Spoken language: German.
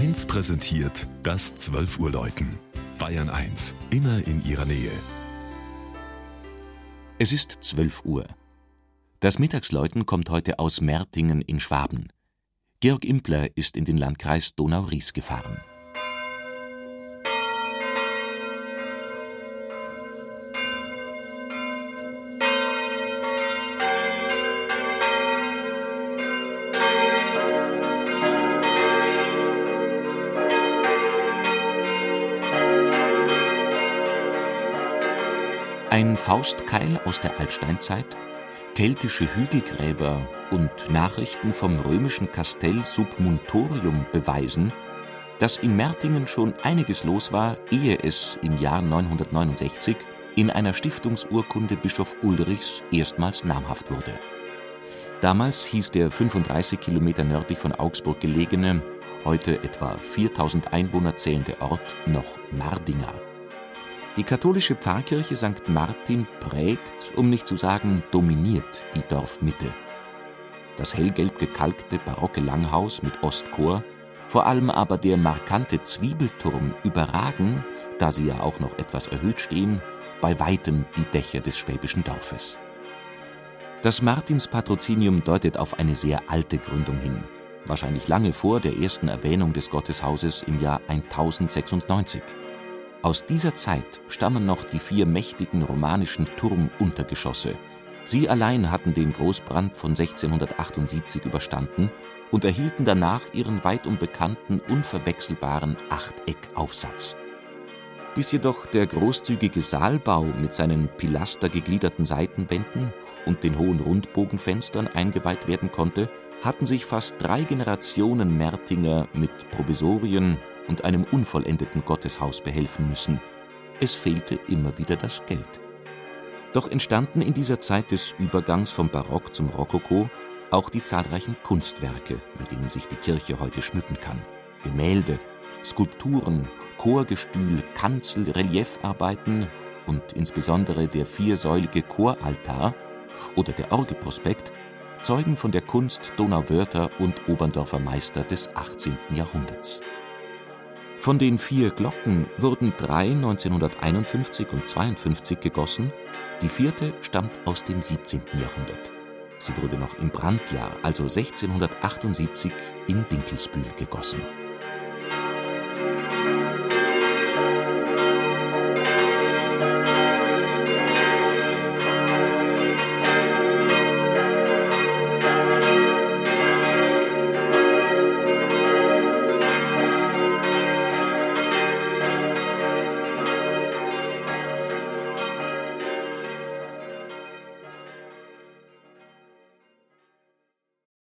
1 präsentiert das 12 Uhr Läuten. Bayern 1, immer in ihrer Nähe. Es ist 12 Uhr. Das Mittagsläuten kommt heute aus Mertingen in Schwaben. Georg Impler ist in den Landkreis Donau-Ries gefahren. Ein Faustkeil aus der Altsteinzeit, keltische Hügelgräber und Nachrichten vom römischen Kastell Submuntorium beweisen, dass in Mertingen schon einiges los war, ehe es im Jahr 969 in einer Stiftungsurkunde Bischof Ulrichs erstmals namhaft wurde. Damals hieß der 35 Kilometer nördlich von Augsburg gelegene, heute etwa 4000 Einwohner zählende Ort noch Mardinger. Die katholische Pfarrkirche St. Martin prägt, um nicht zu sagen dominiert, die Dorfmitte. Das hellgelb gekalkte barocke Langhaus mit Ostchor, vor allem aber der markante Zwiebelturm überragen, da sie ja auch noch etwas erhöht stehen, bei weitem die Dächer des schwäbischen Dorfes. Das Martinspatrozinium deutet auf eine sehr alte Gründung hin, wahrscheinlich lange vor der ersten Erwähnung des Gotteshauses im Jahr 1096. Aus dieser Zeit stammen noch die vier mächtigen romanischen Turmuntergeschosse. Sie allein hatten den Großbrand von 1678 überstanden und erhielten danach ihren weitum bekannten unverwechselbaren Achteckaufsatz. Bis jedoch der großzügige Saalbau mit seinen pilastergegliederten Seitenwänden und den hohen Rundbogenfenstern eingeweiht werden konnte, hatten sich fast drei Generationen Mertinger mit Provisorien, und einem unvollendeten Gotteshaus behelfen müssen. Es fehlte immer wieder das Geld. Doch entstanden in dieser Zeit des Übergangs vom Barock zum Rokoko auch die zahlreichen Kunstwerke, mit denen sich die Kirche heute schmücken kann. Gemälde, Skulpturen, Chorgestühl, Kanzel, Reliefarbeiten und insbesondere der viersäulige Choraltar oder der Orgelprospekt zeugen von der Kunst Donauwörther und Oberndorfer Meister des 18. Jahrhunderts. Von den vier Glocken wurden drei 1951 und 52 gegossen, die vierte stammt aus dem 17. Jahrhundert. Sie wurde noch im Brandjahr, also 1678, in Dinkelsbühl gegossen